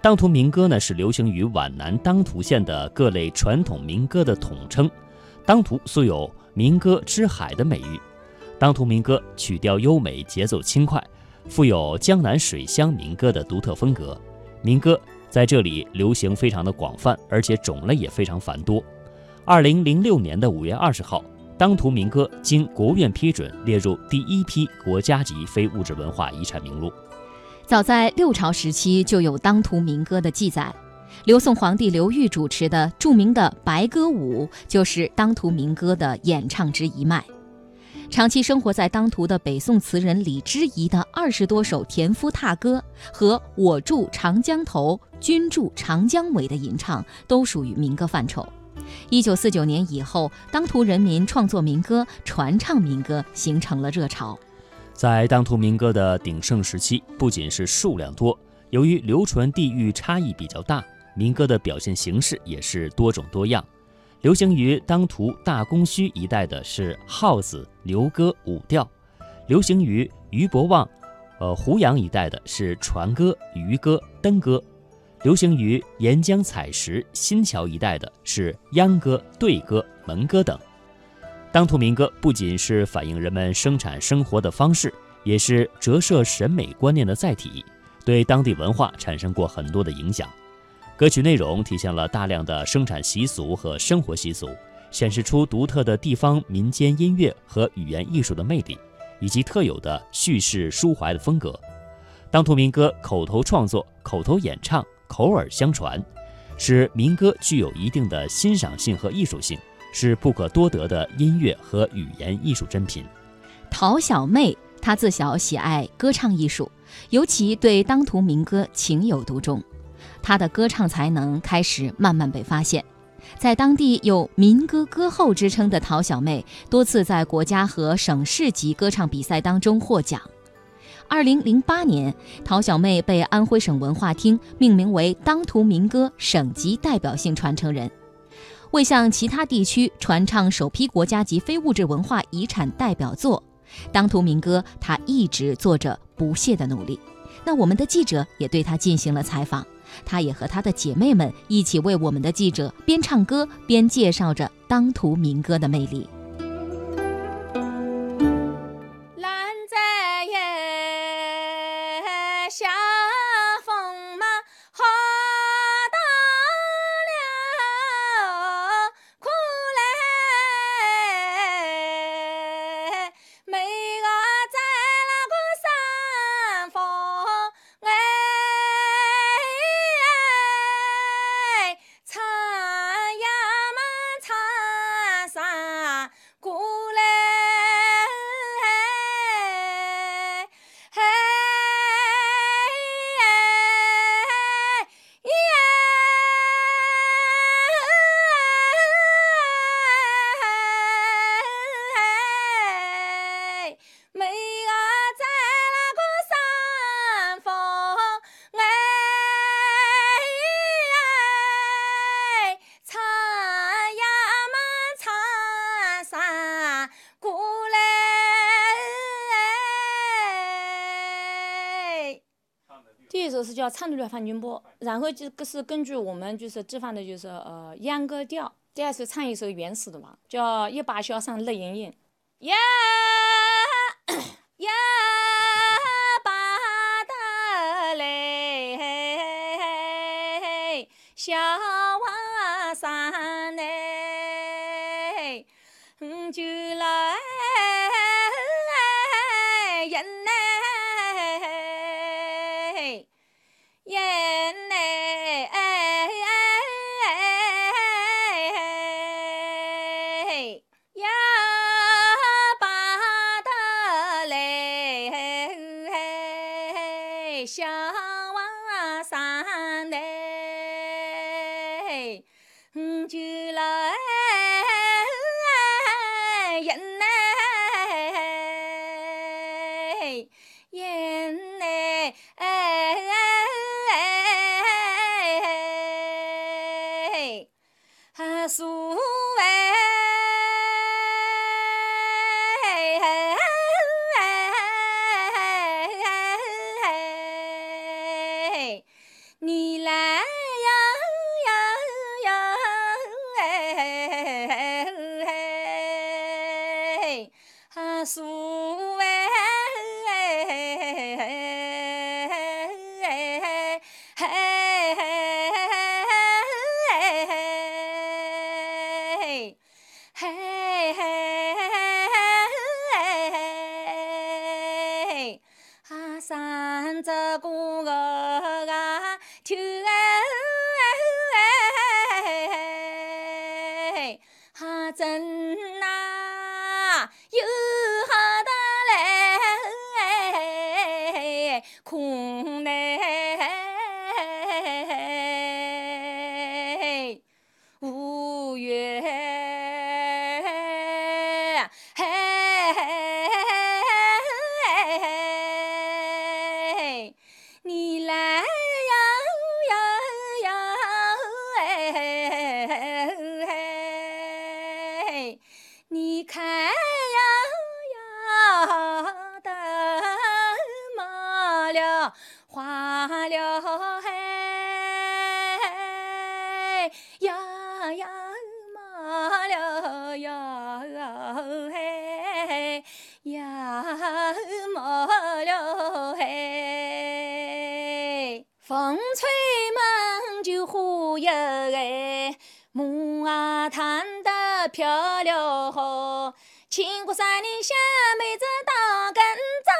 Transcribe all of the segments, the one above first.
当涂民歌呢，是流行于皖南当涂县的各类传统民歌的统称。当涂素有“民歌之海”的美誉。当涂民歌曲调优美，节奏轻快，富有江南水乡民歌的独特风格。民歌在这里流行非常的广泛，而且种类也非常繁多。二零零六年的五月二十号，当涂民歌经国务院批准，列入第一批国家级非物质文化遗产名录。早在六朝时期就有当涂民歌的记载，刘宋皇帝刘裕主持的著名的白歌舞就是当涂民歌的演唱之一脉。长期生活在当涂的北宋词人李之仪的二十多首田夫踏歌和“我住长江头，君住长江尾”的吟唱，都属于民歌范畴。一九四九年以后，当涂人民创作民歌、传唱民歌，形成了热潮。在当涂民歌的鼎盛时期，不仅是数量多，由于流传地域差异比较大，民歌的表现形式也是多种多样。流行于当涂大公圩一带的是号子、牛歌、舞调；流行于俞伯望、呃胡杨一带的是船歌、渔歌、登歌；流行于沿江采石、新桥一带的是秧歌、对歌、门歌等。当涂民歌不仅是反映人们生产生活的方式，也是折射审美观念的载体，对当地文化产生过很多的影响。歌曲内容体现了大量的生产习俗和生活习俗，显示出独特的地方民间音乐和语言艺术的魅力，以及特有的叙事抒怀的风格。当涂民歌口头创作、口头演唱、口耳相传，使民歌具有一定的欣赏性和艺术性。是不可多得的音乐和语言艺术珍品。陶小妹，她自小喜爱歌唱艺术，尤其对当涂民歌情有独钟。她的歌唱才能开始慢慢被发现，在当地有“民歌歌后”之称的陶小妹，多次在国家和省市级歌唱比赛当中获奖。二零零八年，陶小妹被安徽省文化厅命名为当涂民歌省级代表性传承人。为向其他地区传唱首批国家级非物质文化遗产代表作《当涂民歌》，他一直做着不懈的努力。那我们的记者也对他进行了采访，他也和他的姐妹们一起为我们的记者边唱歌边介绍着《当涂民歌》的魅力。是叫唱的范军波，然后这个是根据我们就是地方的就是呃秧歌调，第二是唱一首原始的嘛，叫一把箫上泪盈盈，呀 呀把的嘞，小娃上嘞，嗯就嘿嘿嘿嘿嘿！三只公鹅啊，求嘞！哈真呐，有哈得嘞，空嘞。你看呀呀，灯满了，花了嘿，呀呀满了呀嘿，呀满了嘿，风吹。漂流河，千古山林小妹子到跟早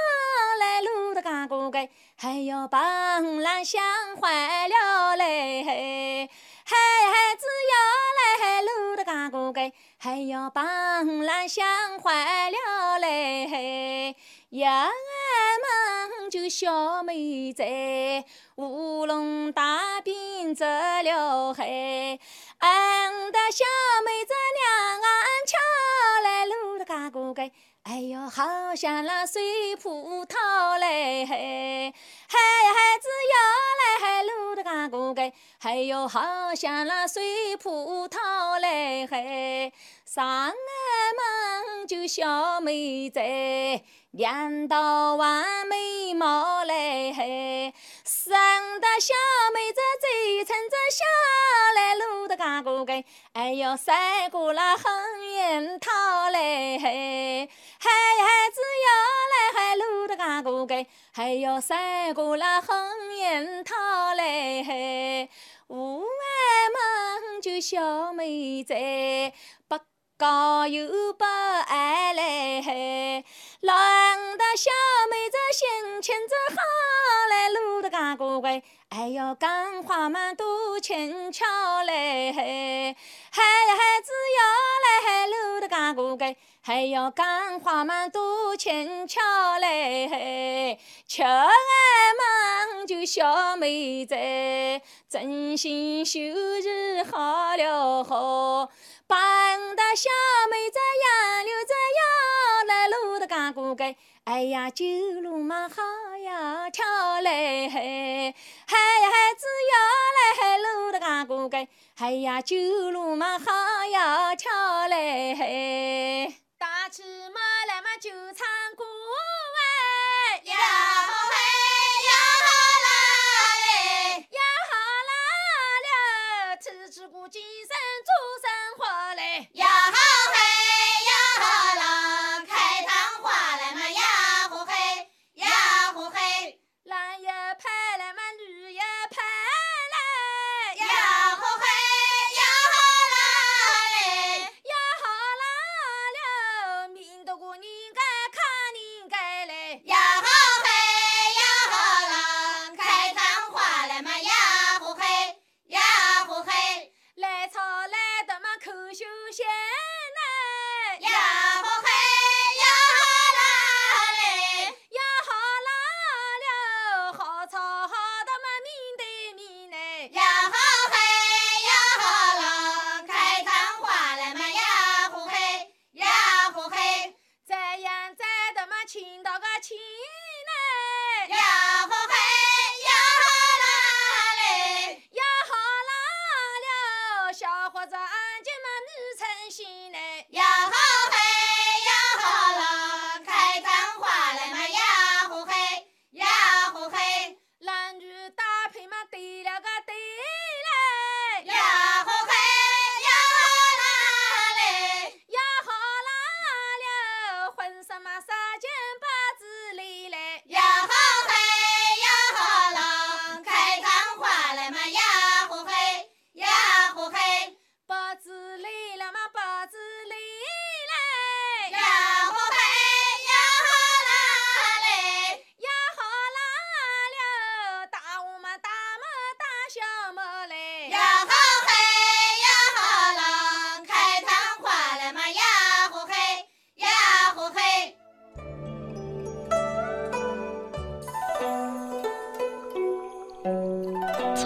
来路的嘎哥哥，还要帮郎相坏了嘞，孩子要来路的嘎哥哥，还要帮郎相坏了嘞，呀们就小妹在乌龙大兵走了黑。俺的小妹子哎哟，好像那水葡萄嘞嘿，孩子要来路的嘎哥哥，哎哟，好像那水葡萄嘞，嘿，上俺们就小妹子，两道弯眉毛嘞，嘿，生的小妹子嘴唇子小来路的嘎哥哥，哎哟，赛过了红樱桃嘞，嘿还有三古拉红颜桃嘞嘿，屋外忙就小妹在，不高又不矮嘞嘿，老大小妹子心情子好嘞，路的干过乖。哎哟，讲话嘛多轻巧嘞，孩子要来路的嘎哥哥，还要讲话嘛多轻巧嘞，吃俺们就小妹子，真心秀日好了好。帮的小妹子杨柳子要来路的嘎哥哥，哎呀，酒路嘛好跳嘞嘿嘿呀嘿子哟嘞嘿搂的那个根嘿呀九路嘛哈呀跳嘞嘿打起嘛来嘛就唱歌喂呀干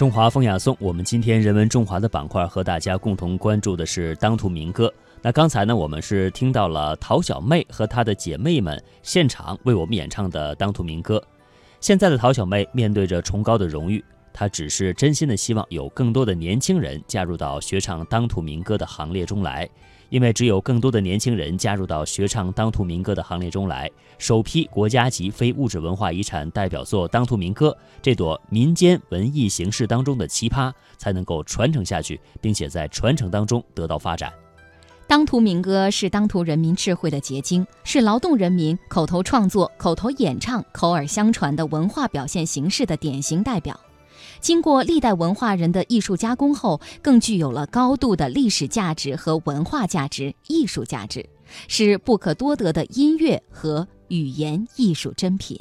中华风雅颂，我们今天人文中华的板块和大家共同关注的是当涂民歌。那刚才呢，我们是听到了陶小妹和她的姐妹们现场为我们演唱的当涂民歌。现在的陶小妹面对着崇高的荣誉，她只是真心的希望有更多的年轻人加入到学唱当涂民歌的行列中来。因为只有更多的年轻人加入到学唱当涂民歌的行列中来，首批国家级非物质文化遗产代表作《当涂民歌》这朵民间文艺形式当中的奇葩才能够传承下去，并且在传承当中得到发展。当涂民歌是当涂人民智慧的结晶，是劳动人民口头创作、口头演唱、口耳相传的文化表现形式的典型代表。经过历代文化人的艺术加工后，更具有了高度的历史价值和文化价值、艺术价值，是不可多得的音乐和语言艺术珍品。